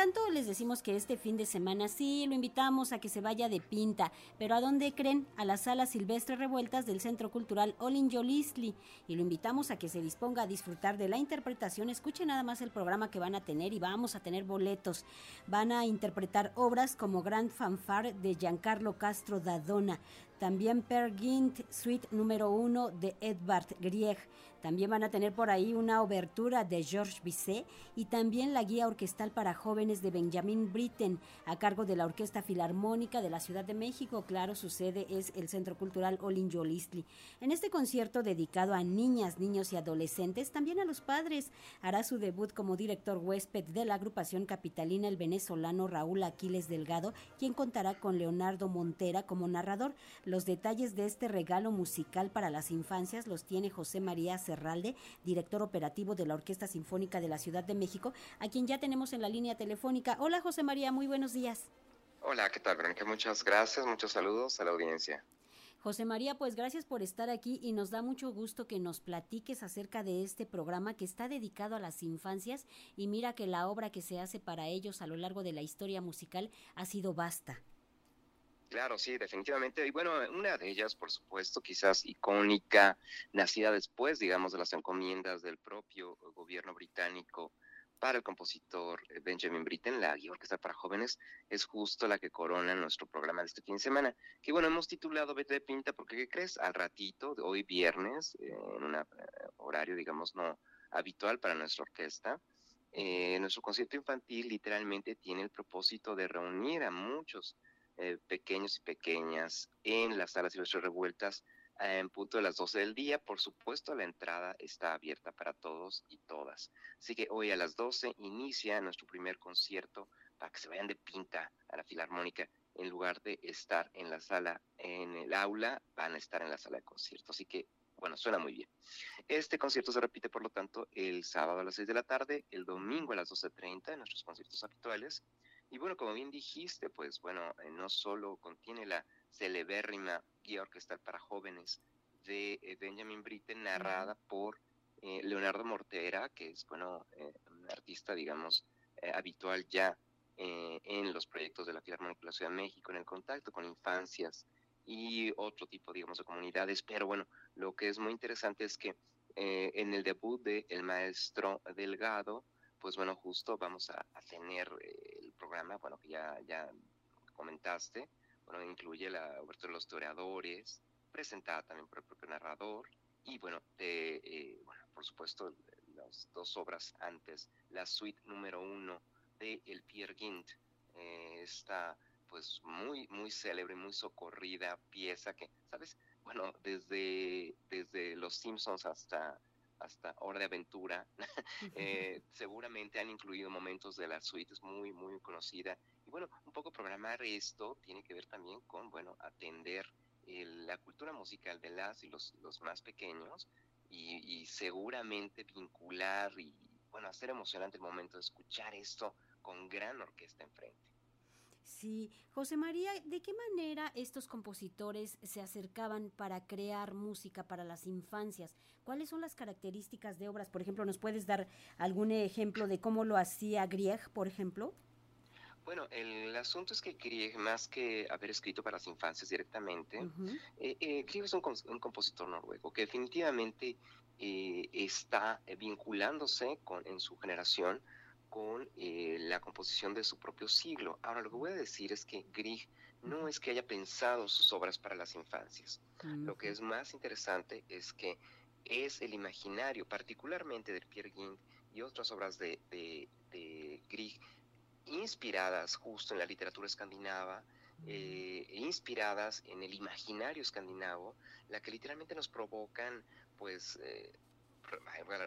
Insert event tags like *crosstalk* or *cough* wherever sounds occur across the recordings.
tanto, les decimos que este fin de semana sí lo invitamos a que se vaya de pinta, pero ¿a dónde creen? A las salas silvestres revueltas del Centro Cultural Olin Yolisli y lo invitamos a que se disponga a disfrutar de la interpretación. Escuche nada más el programa que van a tener y vamos a tener boletos. Van a interpretar obras como Grand Fanfare de Giancarlo Castro Dadona, también Per Gint, suite número uno de Edvard Grieg. También van a tener por ahí una obertura de Georges Bizet y también la guía orquestal para jóvenes de Benjamin Britten a cargo de la Orquesta Filarmónica de la Ciudad de México. Claro, su sede es el Centro Cultural Olin Yolistli. En este concierto dedicado a niñas, niños y adolescentes, también a los padres, hará su debut como director huésped de la agrupación capitalina el venezolano Raúl Aquiles Delgado, quien contará con Leonardo Montera como narrador. Los detalles de este regalo musical para las infancias los tiene José María Cerralde, director operativo de la Orquesta Sinfónica de la Ciudad de México, a quien ya tenemos en la línea telefónica. Hola José María, muy buenos días. Hola, ¿qué tal, Verónica? Muchas gracias, muchos saludos a la audiencia. José María, pues gracias por estar aquí y nos da mucho gusto que nos platiques acerca de este programa que está dedicado a las infancias y mira que la obra que se hace para ellos a lo largo de la historia musical ha sido vasta. Claro, sí, definitivamente. Y bueno, una de ellas, por supuesto, quizás icónica, nacida después, digamos, de las encomiendas del propio gobierno británico para el compositor eh, Benjamin Britten, la guía orquesta para jóvenes, es justo la que corona nuestro programa de este fin de semana, que bueno, hemos titulado Vete de Pinta, porque ¿qué crees? Al ratito, hoy viernes, eh, en un eh, horario, digamos, no habitual para nuestra orquesta, nuestro concierto infantil literalmente tiene el propósito de reunir a muchos eh, pequeños y pequeñas en las salas silvestres revueltas en punto de las 12 del día. Por supuesto, la entrada está abierta para todos y todas. Así que hoy a las 12 inicia nuestro primer concierto para que se vayan de pinta a la Filarmónica. En lugar de estar en la sala, en el aula, van a estar en la sala de concierto. Así que, bueno, suena muy bien. Este concierto se repite, por lo tanto, el sábado a las 6 de la tarde, el domingo a las 12.30 en nuestros conciertos habituales y bueno, como bien dijiste, pues bueno, eh, no solo contiene la celebérrima guía orquestal para jóvenes de eh, Benjamin Britten, narrada por eh, Leonardo Mortera, que es, bueno, un artista, digamos, habitual ya en los proyectos de la Filarmónica de la Ciudad de México, en el contacto con infancias y otro tipo, digamos, de comunidades. Pero bueno, lo que es muy interesante es que en el debut de El Maestro Delgado, pues bueno, justo vamos a, tener programa, bueno, que ya, ya comentaste, bueno, incluye la obertura de los toreadores, presentada también por el propio narrador, y bueno, eh, bueno por supuesto, las dos obras antes, la suite número uno de El Pierre Gint, eh, esta pues muy, muy célebre, muy socorrida pieza que, ¿sabes? Bueno, desde, desde Los Simpsons hasta hasta Hora de Aventura, *laughs* eh, seguramente han incluido momentos de la suite, es muy, muy conocida. Y bueno, un poco programar esto tiene que ver también con, bueno, atender la cultura musical de las y los, los más pequeños y, seguramente vincular y, bueno, hacer emocionante el momento de escuchar esto con gran orquesta enfrente. Sí, José María, ¿de qué manera estos compositores se acercaban para crear música para las infancias? ¿Cuáles son las características de obras? Por ejemplo, ¿nos puedes dar algún ejemplo de cómo lo hacía Grieg, por ejemplo? Bueno, el asunto es que Grieg, más que haber escrito para las infancias directamente, eh, eh, Grieg es un, compositor noruego que definitivamente eh, está vinculándose con, en su generación con eh, la composición de su propio siglo. Ahora, lo que voy a decir es que Grieg no es que haya pensado sus obras para las infancias. Lo que es más interesante es que es el imaginario, particularmente de Pierre Ging y otras obras de, de, Grieg, inspiradas justo en la literatura escandinava, eh, e inspiradas en el imaginario escandinavo, la que literalmente nos provocan, pues, eh,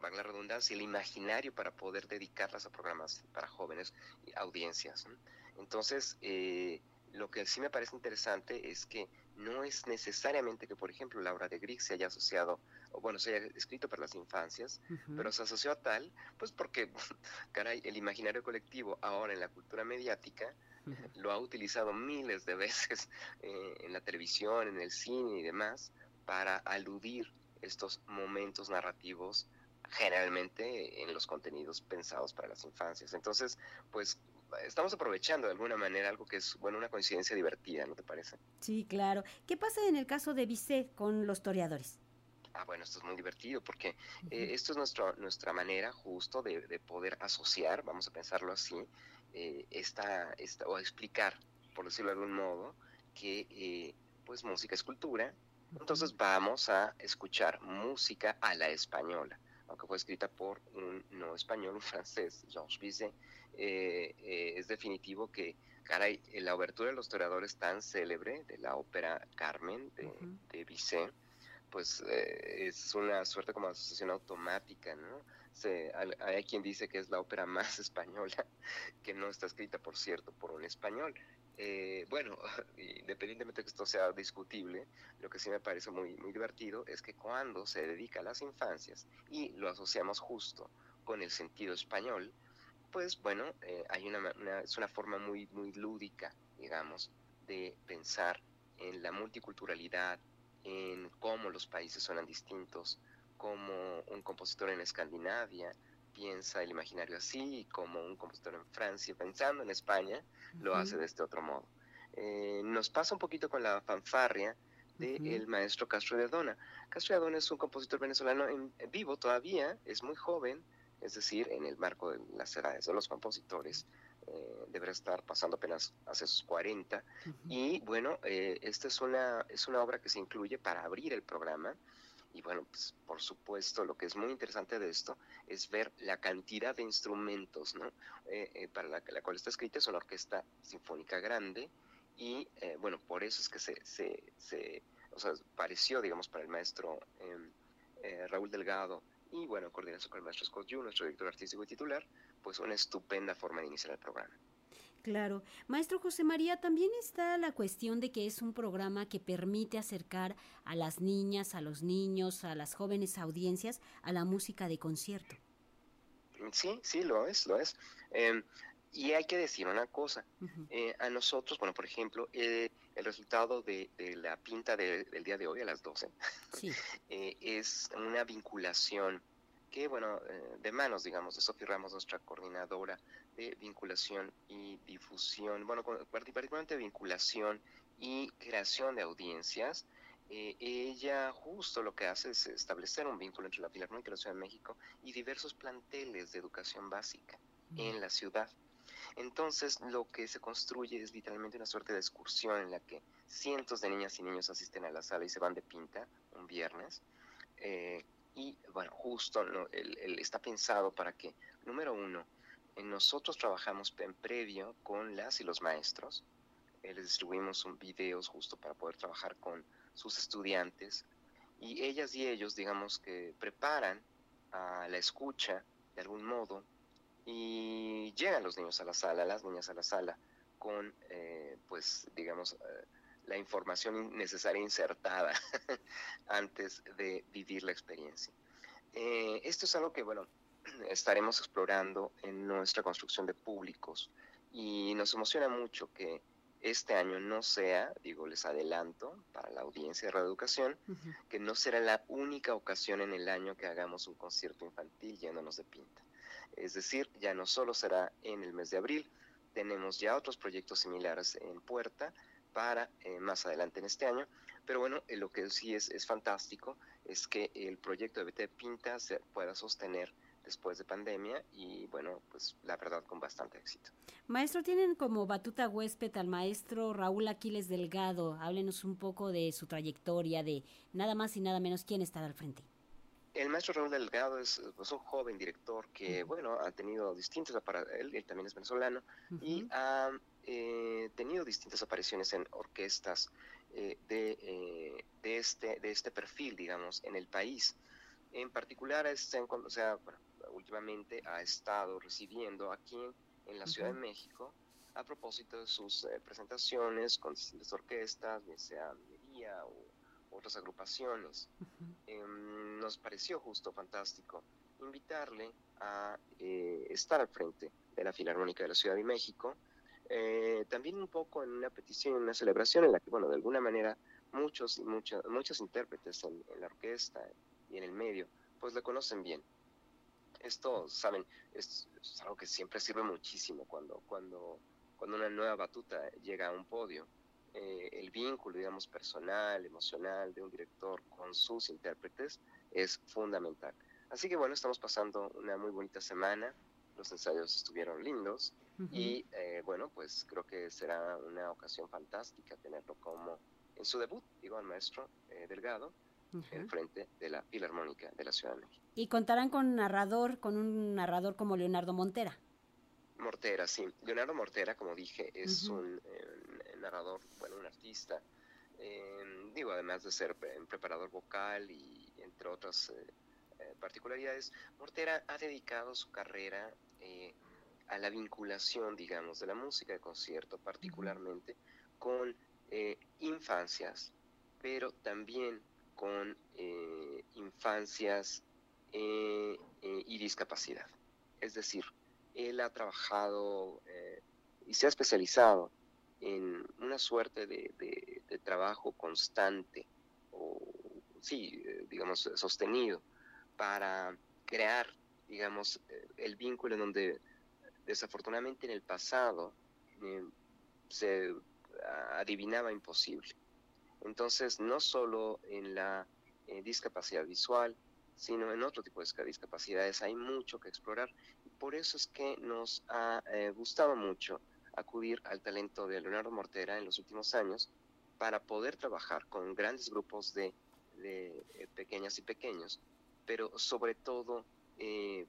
valga la redundancia, el imaginario para poder dedicarlas a programas para jóvenes y audiencias. Entonces, eh, lo que sí me parece interesante es que no es necesariamente que, por ejemplo, la obra de Grieg se haya asociado, o bueno, se haya escrito para las infancias, pero se asoció a tal, pues porque, *laughs* caray, el imaginario colectivo ahora en la cultura mediática lo ha utilizado miles de veces eh, en la televisión, en el cine y demás, para aludir estos momentos narrativos generalmente en los contenidos pensados para las infancias. Entonces, pues estamos aprovechando de alguna manera algo que es, bueno, una coincidencia divertida, ¿no te parece? Sí, claro. ¿Qué pasa en el caso de Bizet con los toreadores? Ah, bueno, esto es muy divertido porque eh, esto es nuestro, nuestra manera justo de, poder asociar, vamos a pensarlo así, eh, esta, esta, o explicar, por decirlo de algún modo, que eh, pues música es cultura, entonces vamos a escuchar música a la española, aunque fue escrita por un no español, *laughs* un francés, Georges Bizet, es definitivo que, caray, la obertura de los toreadores tan célebre de la ópera Carmen de, de Bizet, pues eh, es una suerte como asociación automática, ¿no? Se, hay quien dice que es la ópera *laughs* más española, que no está escrita, por cierto, por un español. Eh, bueno, *laughs* independientemente de que esto sea discutible, lo que sí me parece muy, muy divertido es que cuando se dedica a las infancias y lo asociamos justo con el sentido español, pues bueno, eh, hay una, es una forma muy, muy lúdica, digamos, de pensar en la multiculturalidad, en cómo los países suenan distintos, cómo un compositor en Escandinavia piensa el imaginario así y como un compositor en Francia pensando en España lo hace de este otro modo. Eh, nos pasa un poquito con la fanfarria del maestro Castro de Adona. Castro de Adona es un compositor venezolano en, vivo todavía, es muy joven, es decir, en el marco de las edades de los compositores, eh, deberá estar pasando apenas hace sus 40. Y bueno, eh, esta es una, es una obra que se incluye para abrir el programa. Y bueno, pues, por supuesto, lo que es muy interesante de esto es ver la cantidad de instrumentos, ¿no? Eh, eh, para la, la, cual está escrita es una orquesta sinfónica grande y bueno, por eso es que se, se, se o sea, pareció, digamos, para el maestro em, Raúl Delgado y bueno, coordinación con el maestro Scott Yu, nuestro director artístico y titular, pues una estupenda forma de iniciar el programa. Claro. Maestro José María, también está la cuestión de que es un programa que permite acercar a las niñas, a los niños, a las jóvenes audiencias a la música de concierto. Sí, sí, lo es, lo es. Em, y hay que decir una cosa, eh, a nosotros, bueno, por ejemplo, eh, el resultado de, la pinta del día de hoy a las 12 *laughs* eh, es una vinculación que, bueno, de manos, digamos, de Sofía Ramos, nuestra coordinadora de vinculación y difusión, bueno, particularmente vinculación y creación de audiencias, ella justo lo que hace es establecer un vínculo entre la Filarmónica de la Ciudad de México y diversos planteles de educación básica en la ciudad. Entonces lo que se construye es literalmente una suerte de excursión en la que cientos de niñas y niños asisten a la sala y se van de pinta un viernes. Eh, y bueno, justo está pensado para que, número uno, nosotros trabajamos en previo con las y los maestros. Eh, les distribuimos videos justo para poder trabajar con sus estudiantes. Y ellas y ellos, digamos que preparan a la escucha de algún modo y llegan los niños a la sala, las niñas a la sala, con, eh, pues, digamos, eh, la información necesaria insertada *laughs* antes de vivir la experiencia. Eh, esto es algo que, bueno, estaremos explorando en nuestra construcción de públicos. Y nos emociona mucho que este año no sea, digo, les adelanto para la audiencia de reeducación, que no será la única ocasión en el año que hagamos un concierto infantil yéndonos de pinta. Es decir, ya no solo será en el mes de abril, tenemos ya otros proyectos similares en puerta para eh, más adelante en este año, pero bueno, eh, lo que sí es, es fantástico es que el proyecto de BT Pinta se pueda sostener después de pandemia y bueno, pues la verdad con bastante éxito. Maestro, tienen como batuta huésped al maestro Raúl Aquiles Delgado. Háblenos un poco de su trayectoria, de nada más y nada menos quién estará al frente. El maestro Raúl Delgado es pues, un joven director que, bueno, ha tenido distintas apariciones, él, también es venezolano, y ha eh, tenido distintas apariciones en orquestas eh, de, eh, de, este, de este perfil, digamos, en el país. En particular, este, o sea, últimamente ha estado recibiendo aquí en la Ciudad de México a propósito de sus presentaciones con distintas orquestas, bien sea minería o otras agrupaciones. Em, nos pareció justo fantástico invitarle a eh, estar al frente de la Filarmónica de la Ciudad de México, eh, también un poco en una petición, en una celebración en la que, bueno, de alguna manera muchos y muchas, muchos intérpretes en, la orquesta y en el medio, pues le conocen bien. Esto, saben, es, algo que siempre sirve muchísimo cuando, cuando, cuando una nueva batuta llega a un podio. Eh, el vínculo, digamos, personal, emocional de un director con sus intérpretes es fundamental. Así que bueno, estamos pasando una muy bonita semana, los ensayos estuvieron lindos y eh, bueno, pues creo que será una ocasión fantástica tenerlo como en su debut, digo, al maestro eh, Delgado, en frente de la Filarmónica de la Ciudad de México. Y contarán con un narrador, con un narrador como Leonardo Montera. Mortera, sí. Leonardo Mortera, como dije, es un eh, narrador, bueno, un artista. Eh, digo, además de ser preparador vocal y entre otras particularidades, Mortera ha dedicado su carrera a la vinculación, digamos, de la música de concierto, particularmente con infancias, pero también con eh, infancias eh, eh, y discapacidad. Es decir, él ha trabajado y se ha especializado en una suerte de, trabajo constante o, sí, digamos, sostenido para crear, digamos, el vínculo en donde desafortunadamente en el pasado se adivinaba imposible. Entonces, no solo en la eh, discapacidad visual, sino en otro tipo de discapacidades hay mucho que explorar. Por eso es que nos ha eh, gustado mucho acudir al talento de Leonardo Mortera en los últimos años para poder trabajar con grandes grupos de, eh, pequeñas y pequeños, pero sobre todo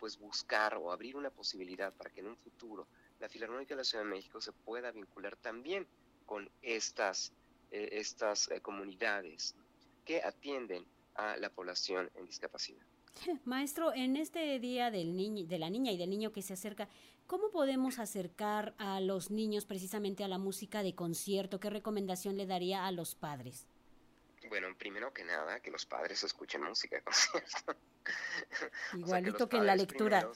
pues buscar o abrir una posibilidad para que en un futuro la Filarmónica de la Ciudad de México se pueda vincular también con estas eh, estas eh, comunidades que atienden a la población en discapacidad. *laughs* Maestro, en este día del niño, de la niña y del niño que se acerca, ¿cómo podemos acercar a los niños precisamente a la música de concierto? ¿Qué recomendación le daría a los padres? Bueno, primero que nada, que los padres escuchen música de concierto. *laughs* Igualito que, en la lectura.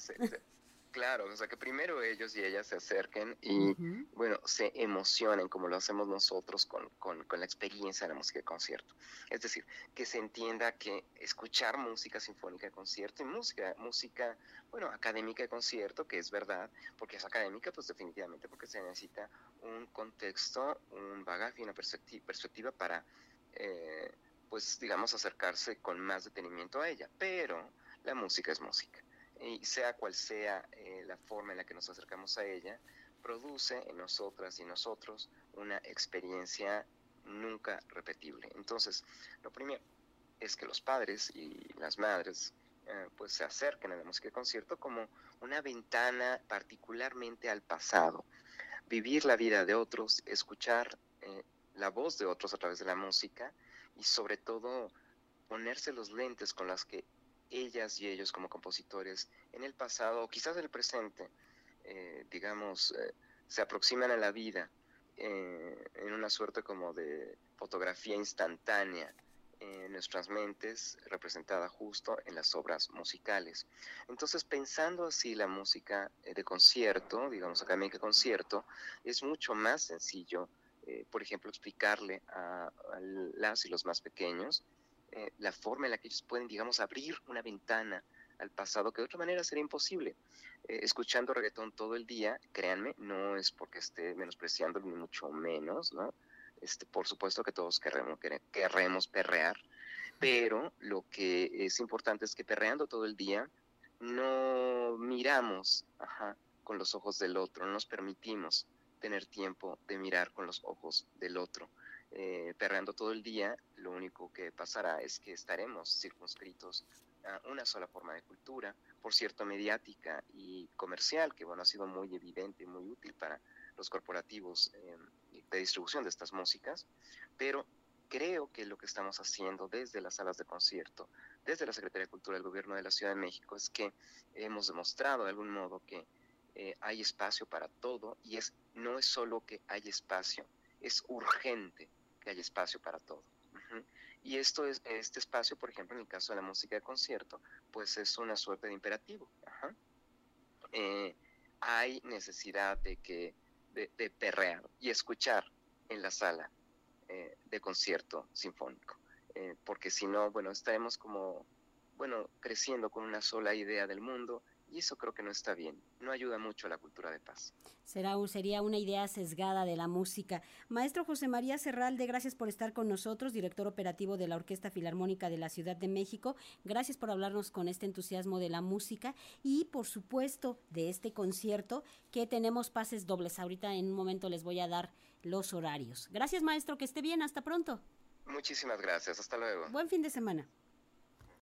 Claro, o sea, que primero ellos y ellas se acerquen y, bueno, se emocionen como lo hacemos nosotros con, con, la experiencia de la música de concierto. Es decir, que se entienda que escuchar música sinfónica de concierto y música, música, bueno, académica de concierto, que es verdad, porque es académica, pues definitivamente porque se necesita un contexto, un bagaje y una perspectiva, perspectiva para, eh, pues, digamos, acercarse con más detenimiento a ella. Pero la música es música y sea cual sea eh, la forma en la que nos acercamos a ella, produce en nosotras y nosotros una experiencia nunca repetible. Entonces, lo primero es que los padres y las madres eh, pues se acerquen a la música de concierto como una ventana particularmente al pasado, vivir la vida de otros, escuchar eh, la voz de otros a través de la música y sobre todo ponerse los lentes con las que ellas y ellos como compositores en el pasado o quizás en el presente, eh, digamos, eh, se aproximan a la vida eh, en una suerte como de fotografía instantánea en nuestras mentes, representada justo en las obras musicales. Entonces, pensando así la música de concierto, digamos académica de concierto, es mucho más sencillo, por ejemplo, explicarle a las y los más pequeños eh, la forma en la que ellos pueden, digamos, abrir una ventana al pasado que de otra manera sería imposible. Eh, escuchando reggaetón todo el día, créanme, no es porque esté menospreciando ni mucho menos, ¿no? Este, por supuesto que todos querremos, querremos perrear, pero lo que es importante es que perreando todo el día no miramos con los ojos del otro, no nos permitimos tener tiempo de mirar con los ojos del otro eh, perreando todo el día, lo único que pasará es que estaremos circunscritos a una sola forma de cultura, por cierto, mediática y comercial, que bueno, ha sido muy evidente y muy útil para los corporativos eh, de distribución de estas músicas, pero creo que lo que estamos haciendo desde las salas de concierto, desde la Secretaría de Cultura del Gobierno de la Ciudad de México, es que hemos demostrado de algún modo que eh, hay espacio para todo y es no es solo que hay espacio, es urgente que haya espacio para todo. Y esto es, este espacio, por ejemplo, en el caso de la música de concierto, pues es una suerte de imperativo. Eh, hay necesidad de que de, perrear y escuchar en la sala eh, de concierto sinfónico, eh, porque si no, bueno, estaremos como, bueno, creciendo con una sola idea del mundo Y eso creo que no está bien, no ayuda mucho a la cultura de paz. Será, sería una idea sesgada de la música. Maestro José María Serralde, gracias por estar con nosotros, director operativo de la Orquesta Filarmónica de la Ciudad de México. Gracias por hablarnos con este entusiasmo de la música y, por supuesto, de este concierto que tenemos pases dobles. Ahorita en un momento les voy a dar los horarios. Gracias, maestro, que esté bien, hasta pronto. Muchísimas gracias, hasta luego. Buen fin de semana.